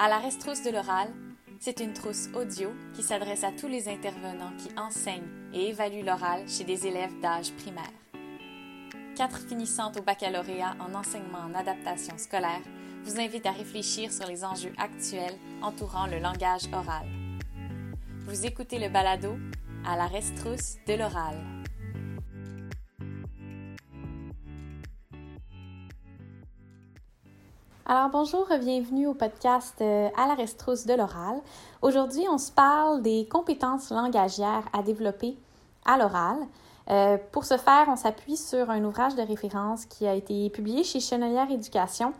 À la restrousse de l'oral, c'est une trousse audio qui s'adresse à tous les intervenants qui enseignent et évaluent l'oral chez des élèves d'âge primaire. Quatre finissantes au baccalauréat en enseignement en adaptation scolaire vous invitent à réfléchir sur les enjeux actuels entourant le langage oral. Vous écoutez le balado à la restrousse de l'oral. Alors bonjour, bienvenue au podcast euh, à la restrousse de l'oral. Aujourd'hui, on se parle des compétences langagières à développer à l'oral. Euh, pour ce faire, on s'appuie sur un ouvrage de référence qui a été publié chez Chenelière Éducation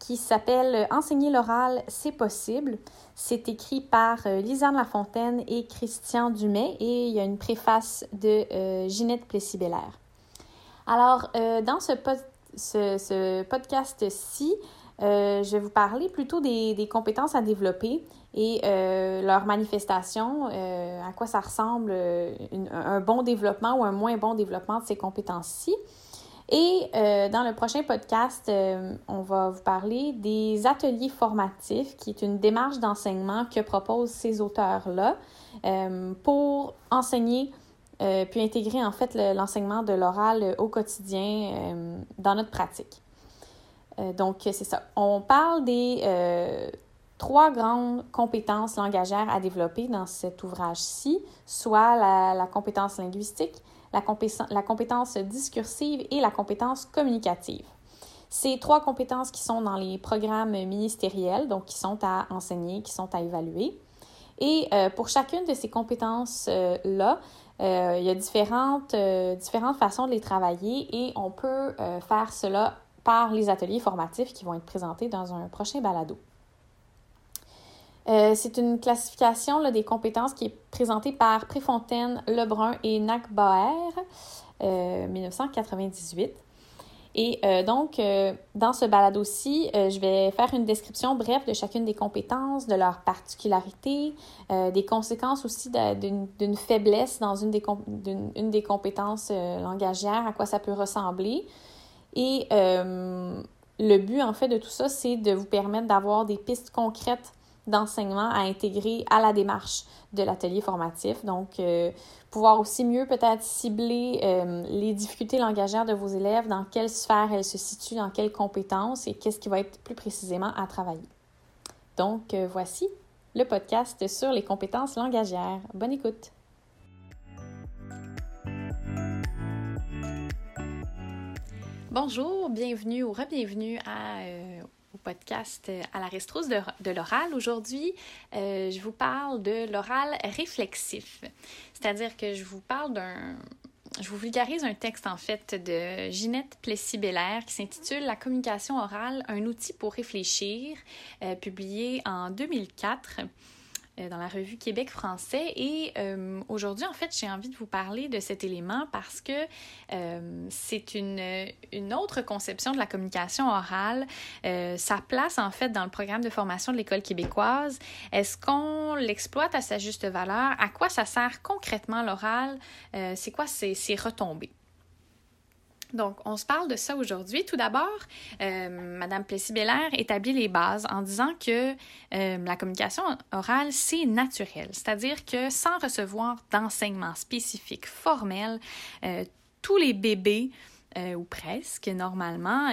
qui s'appelle Enseigner l'oral, c'est possible. C'est écrit par euh, Lisanne Lafontaine et Christian Dumais et il y a une préface de Ginette Plessis-Bellaire. Alors, dans ce podcast-ci, euh, je vais vous parler plutôt des, compétences à développer et euh, leur manifestation, euh, à quoi ça ressemble un bon développement ou un moins bon développement de ces compétences-ci. Et dans le prochain podcast, on va vous parler des ateliers formatifs, qui est une démarche d'enseignement que proposent ces auteurs-là pour enseigner puis intégrer en fait l'enseignement de l'oral au quotidien dans notre pratique. Euh, donc, c'est ça. On parle des euh, trois grandes compétences langagières à développer dans cet ouvrage-ci, soit la, compétence linguistique, la, la compétence discursive et la compétence communicative. Ces trois compétences qui sont dans les programmes ministériels, donc qui sont à enseigner, qui sont à évaluer. Et euh, pour chacune de ces compétences-là, il y a différentes, différentes façons de les travailler et on peut faire cela par les ateliers formatifs qui vont être présentés dans un prochain balado. Euh, c'est une classification des compétences qui est présentée par Préfontaine, Lebrun et Nakbaer, euh, 1998. Et euh, donc, euh, dans ce balado-ci, je vais faire une description brève de chacune des compétences, de leurs particularités, des conséquences aussi d'une faiblesse dans une des, une des compétences langagières, à quoi ça peut ressembler, et euh, le but, en fait, de tout ça, c'est de vous permettre d'avoir des pistes concrètes d'enseignement à intégrer à la démarche de l'atelier formatif. Donc, euh, pouvoir aussi mieux peut-être cibler euh, les difficultés langagières de vos élèves, dans quelle sphère elles se situent, dans quelles compétences et qu'est-ce qui va être plus précisément à travailler. Donc, voici le podcast sur les compétences langagières. Bonne écoute! Bonjour, bienvenue ou re-bienvenue euh, au podcast euh, à la restrousse de, l'oral. Aujourd'hui, euh, je vous parle de l'oral réflexif, c'est-à-dire que je vous parle d'un je vous vulgarise un texte en fait de Ginette Plessis-Bellaire qui s'intitule La communication orale, un outil pour réfléchir, publié en 2004. Euh, dans la revue Québec français. Et euh, aujourd'hui, en fait, j'ai envie de vous parler de cet élément parce que euh, c'est une, une, autre conception de la communication orale. sa place, en fait, dans le programme de formation de l'École québécoise. Est-ce qu'on l'exploite à sa juste valeur? À quoi ça sert concrètement l'oral? c'est quoi ces retombées? Donc, on se parle de ça aujourd'hui. Tout d'abord, euh, Madame Plessis-Bellaire établit les bases en disant que euh, la communication orale, c'est naturel. C'est-à-dire que sans recevoir d'enseignement spécifique formel, euh, tous les bébés, ou presque normalement,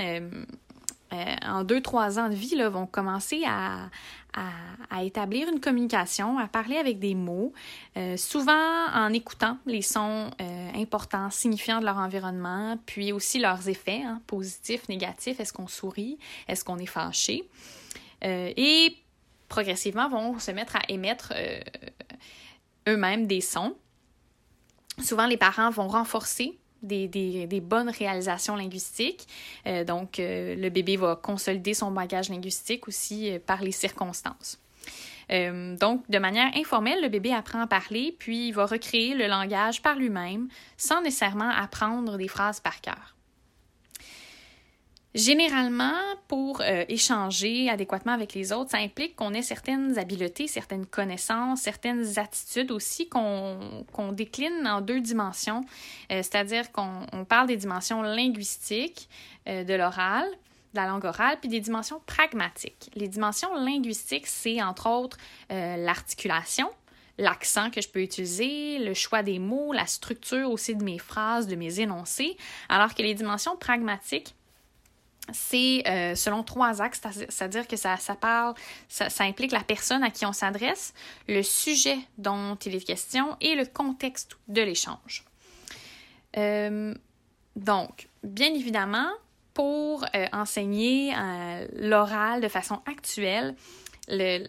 en deux, trois ans de vie, vont commencer à, établir une communication, à parler avec des mots, euh, souvent en écoutant les sons euh, importants, signifiants de leur environnement, puis aussi leurs effets, hein, positifs, négatifs, est-ce qu'on sourit, est-ce qu'on est fâché, euh, et progressivement vont se mettre à émettre eux-mêmes des sons. Souvent, les parents vont renforcer des, bonnes réalisations linguistiques. Euh, donc, euh, le bébé va consolider son bagage linguistique aussi euh, par les circonstances. donc, de manière informelle, le bébé apprend à parler, puis il va recréer le langage par lui-même, sans nécessairement apprendre des phrases par cœur. Généralement, pour euh, échanger adéquatement avec les autres, ça implique qu'on ait certaines habiletés, certaines connaissances, certaines attitudes aussi qu'on décline en deux dimensions, euh, c'est-à-dire qu'on parle des dimensions linguistiques euh, de l'oral, de la langue orale, puis des dimensions pragmatiques. Les dimensions linguistiques, c'est entre autres l'articulation, l'accent que je peux utiliser, le choix des mots, la structure aussi de mes phrases, de mes énoncés, alors que les dimensions pragmatiques, c'est euh, selon trois axes, c'est-à-dire que ça, parle, ça, implique la personne à qui on s'adresse, le sujet dont il est question et le contexte de l'échange. Euh, donc, bien évidemment, pour euh, enseigner l'oral de façon actuelle,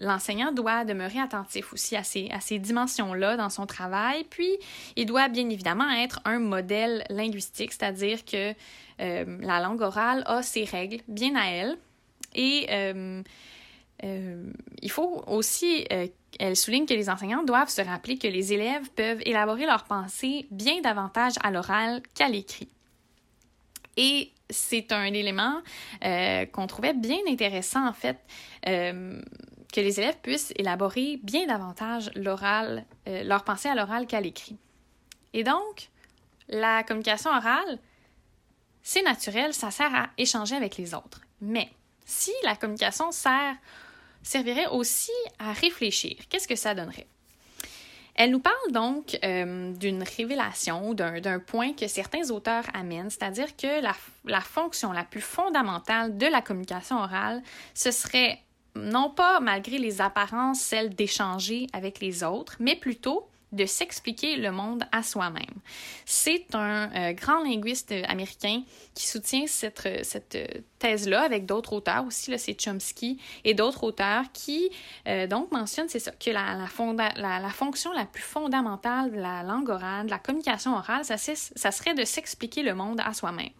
l'enseignant doit demeurer attentif aussi à ces, dimensions-là dans son travail, puis il doit bien évidemment être un modèle linguistique, c'est-à-dire que euh, la langue orale a ses règles bien à elle. Et euh, euh, il faut aussi, elle souligne que les enseignants doivent se rappeler que les élèves peuvent élaborer leurs pensées bien davantage à l'oral qu'à l'écrit. Et c'est un élément qu'on trouvait bien intéressant, en fait, que les élèves puissent élaborer bien davantage l'oral, leur pensée à l'oral qu'à l'écrit. Et donc, la communication orale, c'est naturel, ça sert à échanger avec les autres. Mais si la communication sert, servirait aussi à réfléchir, qu'est-ce que ça donnerait? Elle nous parle donc euh, d'une révélation, d'un point que certains auteurs amènent, c'est-à-dire que la, la, fonction la plus fondamentale de la communication orale, ce serait non pas malgré les apparences celle d'échanger avec les autres, mais plutôt de s'expliquer le monde à soi-même. C'est un euh, grand linguiste américain qui soutient cette, euh, cette euh, thèse-là avec d'autres auteurs aussi, c'est Chomsky et d'autres auteurs qui donc mentionnent, c'est ça, que la, la, la, fonction la plus fondamentale de la langue orale, de la communication orale, ça, ça serait de s'expliquer le monde à soi-même.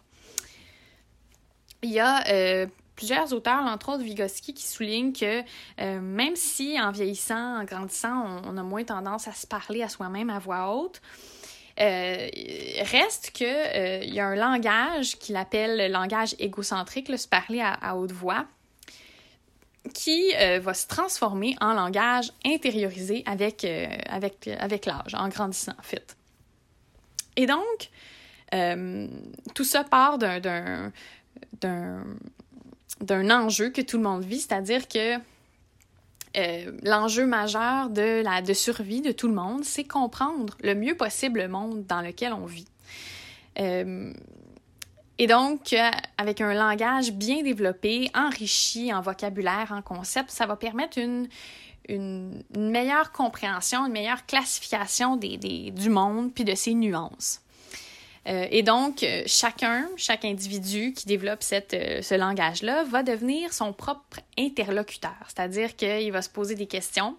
Il y a plusieurs auteurs, entre autres Vygotsky, qui soulignent que euh, même si en vieillissant, en grandissant, on, a moins tendance à se parler à soi-même à voix haute, euh, reste qu'il euh, y a un langage qu'il appelle le langage égocentrique, le se parler à, haute voix, qui va se transformer en langage intériorisé avec, avec, avec l'âge, en grandissant en fait. Et donc, tout ça part d'un d'un enjeu que tout le monde vit, c'est-à-dire que euh, l'enjeu majeur de la survie de tout le monde, c'est comprendre le mieux possible le monde dans lequel on vit. Euh, et donc, avec un langage bien développé, enrichi en vocabulaire, en concept, ça va permettre une, une, meilleure compréhension, une meilleure classification des, des, du monde puis de ses nuances. Euh, et donc, euh, chacun, chaque individu qui développe cette, euh, ce langage-là va devenir son propre interlocuteur, c'est-à-dire qu'il va se poser des questions,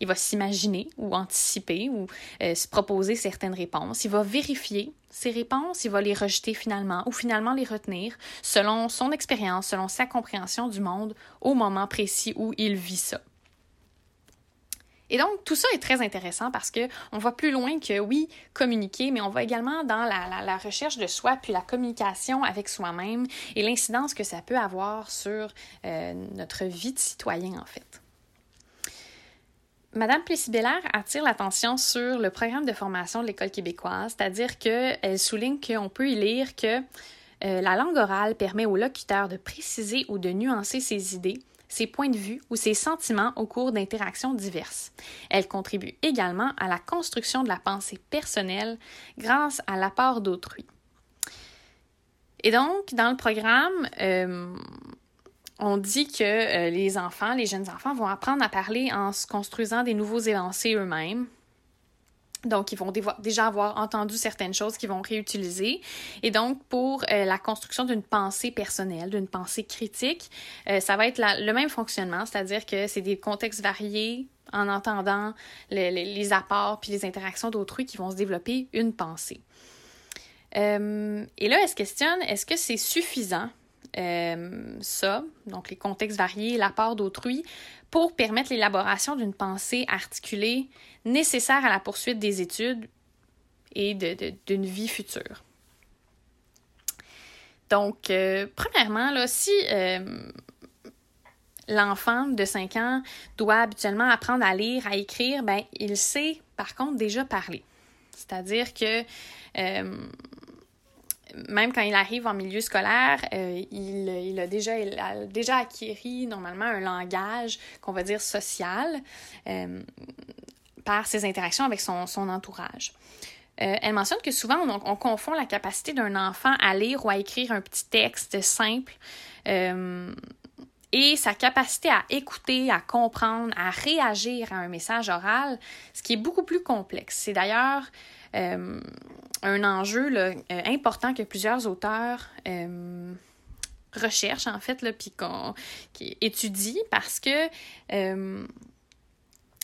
il va s'imaginer ou anticiper ou se proposer certaines réponses, il va vérifier ses réponses, il va les rejeter finalement ou finalement les retenir selon son expérience, selon sa compréhension du monde au moment précis où il vit ça. Et donc, tout ça est très intéressant parce que on va plus loin que, oui, communiquer, mais on va également dans la, recherche de soi, puis la communication avec soi-même et l'incidence que ça peut avoir sur euh, notre vie de citoyen, en fait. Madame Plessis-Bellaire attire l'attention sur le programme de formation de l'École québécoise, c'est-à-dire qu'elle souligne qu'on peut y lire que euh, la langue orale permet au locuteur de préciser ou de nuancer ses idées, ses points de vue ou ses sentiments au cours d'interactions diverses. Elle contribue également à la construction de la pensée personnelle grâce à l'apport d'autrui. Et donc, dans le programme, euh, on dit que euh, les enfants, les jeunes enfants, vont apprendre à parler en se construisant des nouveaux énoncés eux-mêmes, donc, ils vont déjà avoir entendu certaines choses qu'ils vont réutiliser. Et donc, pour euh, la construction d'une pensée personnelle, d'une pensée critique, euh, ça va être le même fonctionnement, c'est-à-dire que c'est des contextes variés en entendant les apports puis les interactions d'autrui qui vont se développer une pensée. Euh, et là, elle se questionne, est-ce que c'est suffisant euh, ça, donc les contextes variés, l'apport d'autrui, pour permettre l'élaboration d'une pensée articulée nécessaire à la poursuite des études et d'une vie future. Donc, euh, premièrement, là, si euh, l'enfant de 5 ans doit habituellement apprendre à lire, à écrire, ben, il sait par contre déjà parler. C'est-à-dire que même quand il arrive en milieu scolaire, il, il, a déjà, il a déjà acquis normalement un langage qu'on va dire social par ses interactions avec son, son entourage. Euh, elle mentionne que souvent, on, confond la capacité d'un enfant à lire ou à écrire un petit texte simple euh, et sa capacité à écouter, à comprendre, à réagir à un message oral, ce qui est beaucoup plus complexe. C'est d'ailleurs euh, un enjeu important que plusieurs auteurs recherchent, en fait, puis qu'on étudient parce que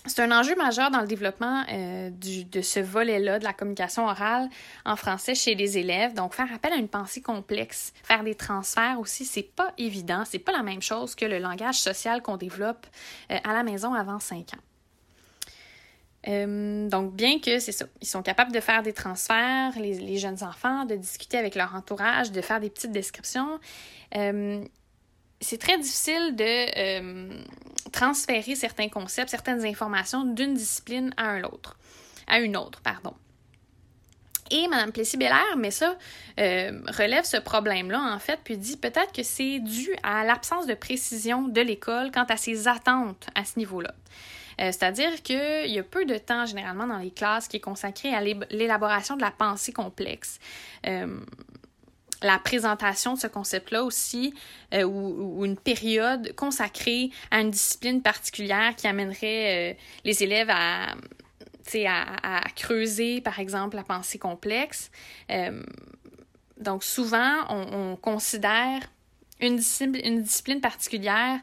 c'est un enjeu majeur dans le développement euh, de ce volet-là de la communication orale en français chez les élèves. Donc, faire appel à une pensée complexe, faire des transferts aussi, c'est pas évident. C'est pas la même chose que le langage social qu'on développe euh, à la maison avant 5 ans. Euh, donc, bien que c'est ça, ils sont capables de faire des transferts, les, jeunes enfants, de discuter avec leur entourage, de faire des petites descriptions, c'est très difficile de transférer certains concepts, certaines informations d'une discipline à un autre, à une autre, pardon. Et Mme Plessis-Bellaire, mais ça, euh, relève ce problème-là, en fait, puis dit peut-être que c'est dû à l'absence de précision de l'école quant à ses attentes à ce niveau-là. Euh, c'est-à-dire qu'il y a peu de temps, généralement, dans les classes qui est consacré à l'élaboration de la pensée complexe. Euh, la présentation de ce concept-là aussi, euh, ou, une période consacrée à une discipline particulière qui amènerait euh, les élèves à, à, creuser, par exemple, la pensée complexe. Euh, donc, souvent, on, considère une une discipline particulière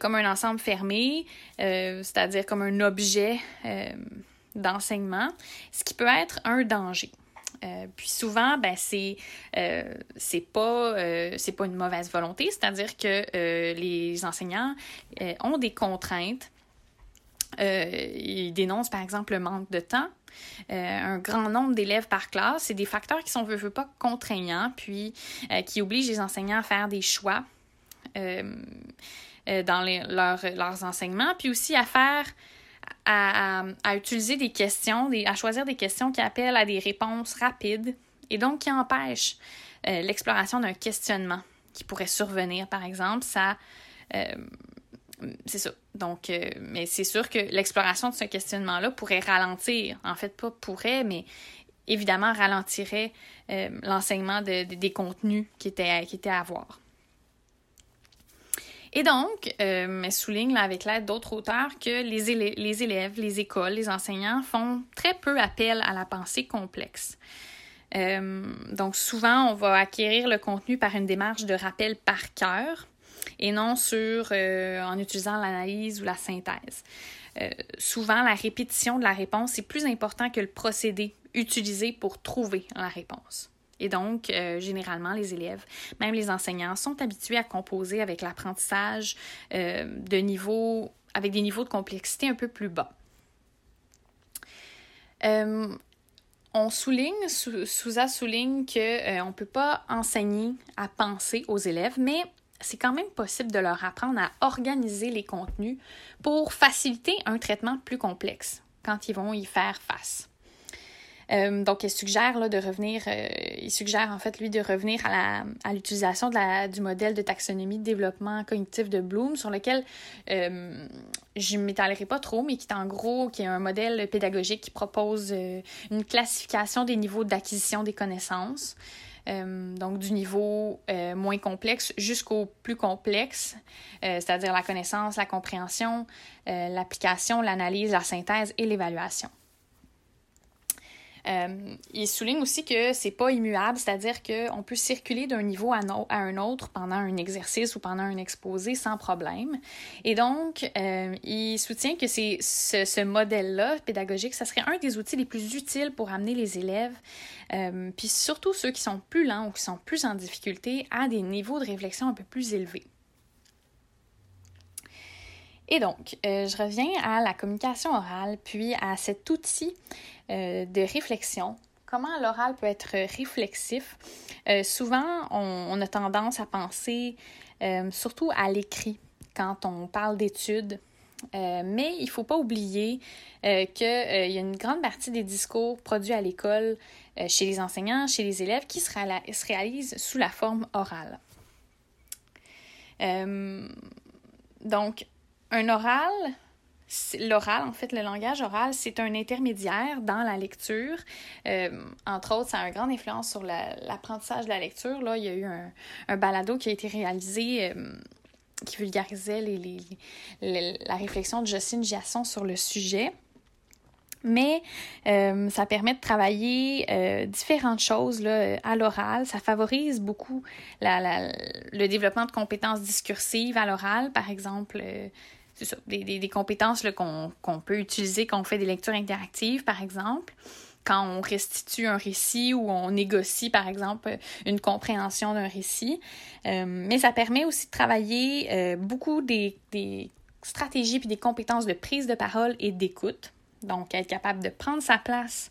comme un ensemble fermé, c'est-à-dire comme un objet d'enseignement, ce qui peut être un danger. Euh, puis souvent, ben, c'est euh, euh, c'est pas une mauvaise volonté, c'est-à-dire que les enseignants ont des contraintes. ils dénoncent par exemple le manque de temps. un grand nombre d'élèves par classe, c'est des facteurs qui sont pas contraignants, puis qui obligent les enseignants à faire des choix dans leurs enseignements, puis aussi à faire à, utiliser des questions, à choisir des questions qui appellent à des réponses rapides et donc qui empêchent euh, l'exploration d'un questionnement qui pourrait survenir, par exemple. Ça, euh, c'est ça. Donc, euh, mais c'est sûr que l'exploration de ce questionnement-là pourrait ralentir. En fait, pas pourrait, mais évidemment ralentirait l'enseignement des contenus qui étaient, qui étaient à voir. Et donc, euh, elle souligne avec l'aide d'autres auteurs que les, élèves, les écoles, les enseignants font très peu appel à la pensée complexe. Euh, donc, souvent, on va acquérir le contenu par une démarche de rappel par cœur et non sur euh, en utilisant l'analyse ou la synthèse. souvent, la répétition de la réponse est plus important que le procédé utilisé pour trouver la réponse. Et donc, euh, généralement, les élèves, même les enseignants, sont habitués à composer avec l'apprentissage euh, de niveau, avec des niveaux de complexité un peu plus bas. Euh, on souligne, Souza souligne qu'on ne peut pas enseigner à penser aux élèves, mais c'est quand même possible de leur apprendre à organiser les contenus pour faciliter un traitement plus complexe quand ils vont y faire face. Euh, donc, il suggère là, de revenir, euh, il suggère en fait, lui, de revenir à, l'utilisation du modèle de taxonomie de développement cognitif de Bloom, sur lequel euh, je ne m'étalerai pas trop, mais qui est en gros, qui est un modèle pédagogique qui propose une classification des niveaux d'acquisition des connaissances. donc du niveau moins complexe jusqu'au plus complexe, c'est-à-dire la connaissance, la compréhension, l'application, l'analyse, la synthèse et l'évaluation. Euh, il souligne aussi que c'est pas immuable, c'est-à-dire qu'on peut circuler d'un niveau à, un autre pendant un exercice ou pendant un exposé sans problème. Et donc, euh, il soutient que c'est ce, modèle-là pédagogique, ça serait un des outils les plus utiles pour amener les élèves, euh, puis surtout ceux qui sont plus lents ou qui sont plus en difficulté, à des niveaux de réflexion un peu plus élevés. Et donc, je reviens à la communication orale, puis à cet outil euh, de réflexion. Comment l'oral peut être réflexif? Euh, souvent, on, a tendance à penser euh, surtout à l'écrit quand on parle d'études mais il ne faut pas oublier qu'il y a une grande partie des discours produits à l'école, chez les enseignants, chez les élèves, qui se, se réalisent sous la forme orale. donc, un oral, l'oral, en fait, le langage oral, c'est un intermédiaire dans la lecture. Euh, entre autres, ça a une grande influence sur l'apprentissage de la lecture. Là, il y a eu un, un balado qui a été réalisé euh, qui vulgarisait les, la réflexion de Jocelyne Giasson sur le sujet. Mais euh, ça permet de travailler différentes choses là, à l'oral. Ça favorise beaucoup la, le développement de compétences discursives à l'oral, par exemple des, compétences qu'on peut utiliser quand on fait des lectures interactives, par exemple quand on restitue un récit ou on négocie, par exemple, une compréhension d'un récit. Euh, mais ça permet aussi de travailler euh, beaucoup des, stratégies puis des compétences de prise de parole et d'écoute. Donc, être capable de prendre sa place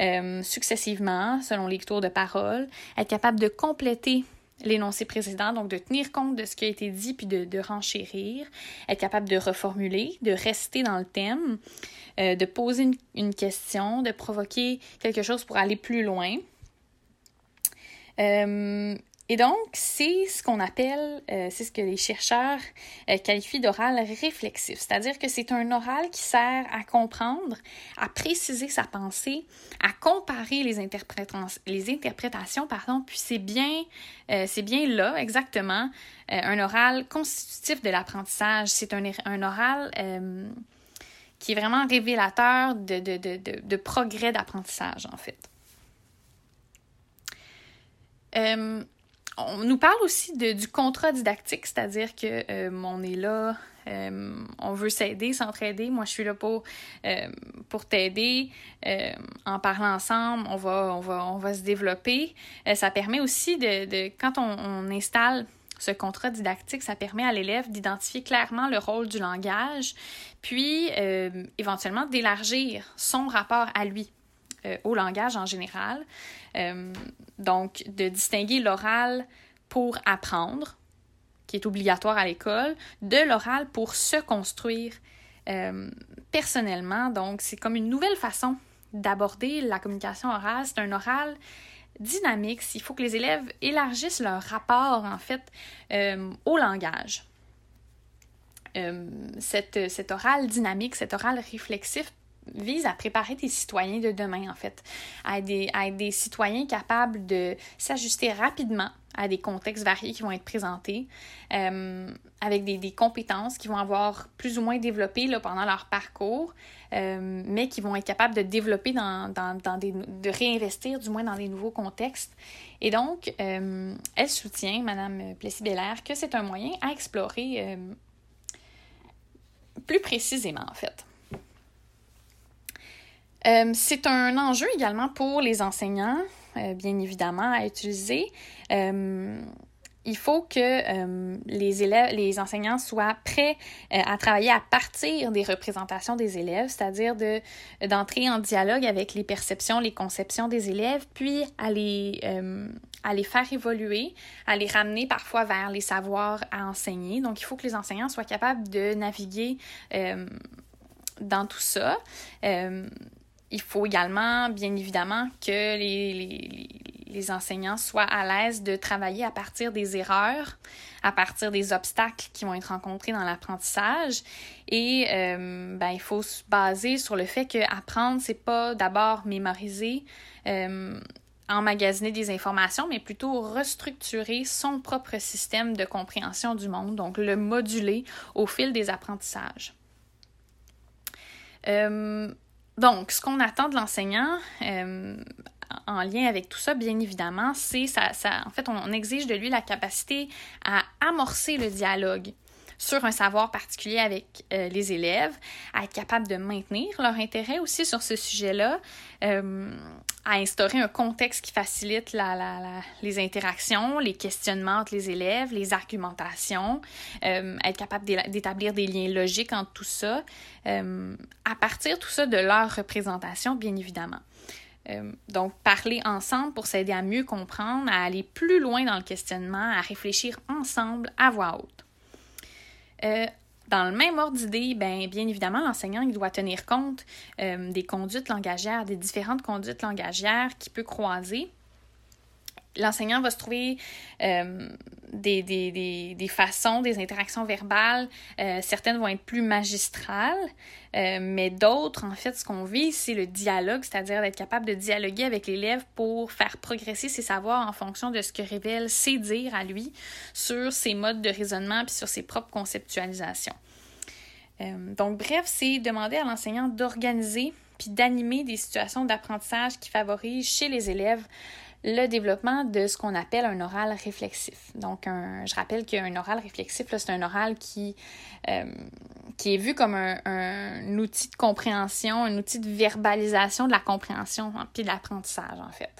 euh, successivement selon les tours de parole, être capable de compléter l'énoncé précédent, donc de tenir compte de ce qui a été dit puis de, renchérir, être capable de reformuler, de rester dans le thème, euh, de poser une, une, question, de provoquer quelque chose pour aller plus loin. Euh, et donc, c'est ce qu'on appelle, euh, c'est ce que les chercheurs euh, qualifient d'oral réflexif, c'est-à-dire que c'est un oral qui sert à comprendre, à préciser sa pensée, à comparer les, les interprétations, pardon, puis c'est bien, euh, bien là, exactement, un oral constitutif de l'apprentissage. C'est un, un, oral qui est vraiment révélateur de, de, de, de progrès d'apprentissage, en fait on nous parle aussi de, du contrat didactique, c'est-à-dire que euh, on est là, euh, on veut s'aider, s'entraider. Moi, je suis là pour, euh, t'aider. en parlant ensemble, on va, on va, on va se développer. ça permet aussi de, quand on, on, installe ce contrat didactique, ça permet à l'élève d'identifier clairement le rôle du langage, puis éventuellement d'élargir son rapport à lui euh, au langage en général. Euh, donc, de distinguer l'oral pour apprendre, qui est obligatoire à l'école, de l'oral pour se construire euh, personnellement. Donc, c'est comme une nouvelle façon d'aborder la communication orale. C'est un oral dynamique. Il faut que les élèves élargissent leur rapport, en fait, au langage. cette, cet oral dynamique, cet oral réflexif vise à préparer des citoyens de demain, en fait, à être des, à des citoyens capables de s'ajuster rapidement à des contextes variés qui vont être présentés, euh, avec des, des, compétences qui vont avoir plus ou moins développées là, pendant leur parcours, euh, mais qui vont être capables de développer dans, dans, dans, des, de réinvestir du moins dans des nouveaux contextes. Et donc, euh, elle soutient, Madame Plessis-Bellaire, que c'est un moyen à explorer plus précisément, en fait. Euh, c'est un enjeu également pour les enseignants, euh, bien évidemment, à utiliser. Euh, il faut que les élèves, les enseignants soient prêts à travailler à partir des représentations des élèves, c'est-à-dire de d'entrer en dialogue avec les perceptions, les conceptions des élèves, puis à les à les faire évoluer, à les ramener parfois vers les savoirs à enseigner. Donc, il faut que les enseignants soient capables de naviguer dans tout ça. Il faut également, bien évidemment, que les, enseignants soient à l'aise de travailler à partir des erreurs, à partir des obstacles qui vont être rencontrés dans l'apprentissage. Et euh, ben, il faut se baser sur le fait que apprendre, c'est pas d'abord mémoriser, euh, emmagasiner des informations, mais plutôt restructurer son propre système de compréhension du monde, donc le moduler au fil des apprentissages. Euh, donc, ce qu'on attend de l'enseignant, euh, en lien avec tout ça, bien évidemment, c'est ça, ça, en fait, on, exige de lui la capacité à amorcer le dialogue sur un savoir particulier avec euh, les élèves, à être capable de maintenir leur intérêt aussi sur ce sujet-là, euh, à instaurer un contexte qui facilite les interactions, les questionnements entre les élèves, les argumentations, euh, être capable d'établir des liens logiques entre tout ça, à partir tout ça de leur représentation, bien évidemment. donc, parler ensemble pour s'aider à mieux comprendre, à aller plus loin dans le questionnement, à réfléchir ensemble à voix haute. Euh, Dans le même ordre d'idée, ben, bien évidemment, l'enseignant doit tenir compte des conduites langagières, des différentes conduites langagières qu'il peut croiser l'enseignant va se trouver euh, des, des, des, façons, des interactions verbales. Euh, certaines vont être plus magistrales, euh, mais d'autres, en fait, ce qu'on vit, c'est le dialogue, c'est-à-dire d'être capable de dialoguer avec l'élève pour faire progresser ses savoirs en fonction de ce que révèle ses dires à lui sur ses modes de raisonnement puis sur ses propres conceptualisations. donc, bref, c'est demander à l'enseignant d'organiser puis d'animer des situations d'apprentissage qui favorisent chez les élèves le développement de ce qu'on appelle un oral réflexif. Donc, je rappelle qu'un oral réflexif, c'est un oral qui, euh, qui est vu comme un, outil de compréhension, un outil de verbalisation de la compréhension puis de l'apprentissage, en fait.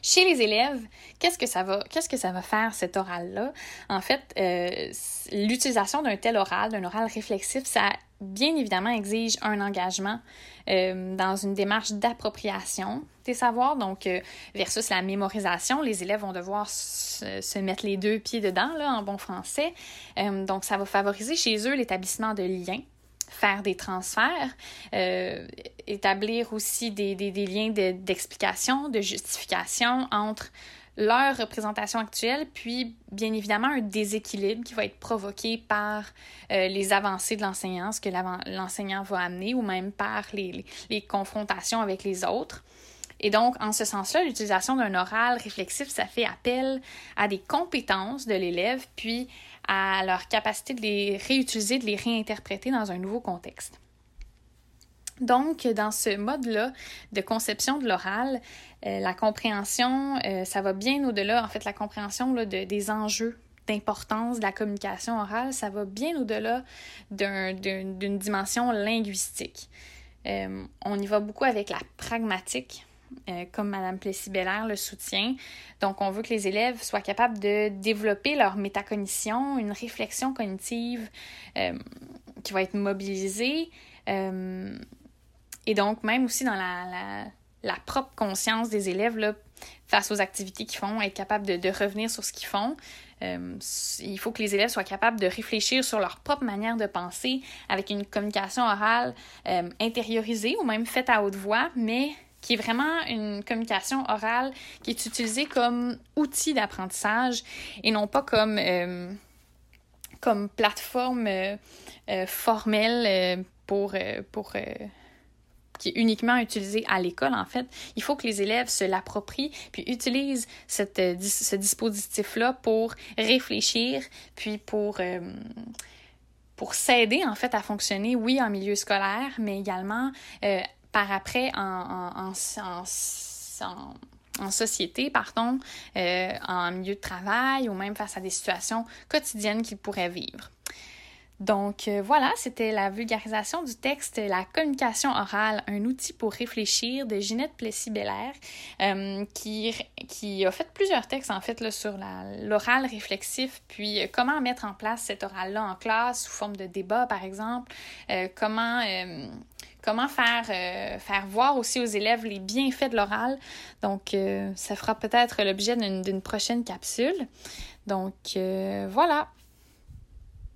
Chez les élèves, qu'est-ce que ça va, qu'est-ce que ça va faire cet oral-là? En fait, euh, l'utilisation d'un tel oral, d'un oral réflexif, ça bien évidemment exige un engagement euh, dans une démarche d'appropriation des savoirs, donc euh, versus la mémorisation, les élèves vont devoir se, mettre les deux pieds dedans, là, en bon français. donc, ça va favoriser chez eux l'établissement de liens faire des transferts, euh, établir aussi des, des liens d'explication, de, justification entre leur représentation actuelle, puis bien évidemment un déséquilibre qui va être provoqué par euh, les avancées de l'enseignant, ce que l'enseignant va amener, ou même par les, les, confrontations avec les autres. Et donc, en ce sens-là, l'utilisation d'un oral réflexif, ça fait appel à des compétences de l'élève, puis à leur capacité de les réutiliser, de les réinterpréter dans un nouveau contexte. Donc, dans ce mode-là de conception de l'oral, euh, la compréhension, euh, ça va bien au-delà, en fait, la compréhension des enjeux d'importance de la communication orale, ça va bien au-delà d'une dimension linguistique. Euh, on y va beaucoup avec la pragmatique, comme Mme Plessis-Bellaire le soutient. Donc, on veut que les élèves soient capables de développer leur métacognition, une réflexion cognitive qui va être mobilisée. Et donc, même aussi dans la, la, propre conscience des élèves là, face aux activités qu'ils font, être capable de, revenir sur ce qu'ils font. il faut que les élèves soient capables de réfléchir sur leur propre manière de penser avec une communication orale intériorisée ou même faite à haute voix, mais qui est vraiment une communication orale qui est utilisée comme outil d'apprentissage et non pas comme, euh, comme plateforme euh, euh, formelle pour, pour qui est uniquement utilisée à l'école, en fait. Il faut que les élèves se l'approprient, puis utilisent cette, ce dispositif-là pour réfléchir, puis pour, pour s'aider, en fait, à fonctionner, oui, en milieu scolaire, mais également par après en, société, pardon, euh, en milieu de travail ou même face à des situations quotidiennes qu'ils pourraient vivre. Donc euh, voilà, c'était la vulgarisation du texte La communication orale, un outil pour réfléchir de Ginette Plessis-Bellaire, euh, qui, qui a fait plusieurs textes en fait sur l'oral réflexif, puis comment mettre en place cet oral-là en classe sous forme de débat par exemple, comment faire, euh, voir aussi aux élèves les bienfaits de l'oral. Donc, euh, ça fera peut-être l'objet d'une prochaine capsule. Donc, euh, voilà.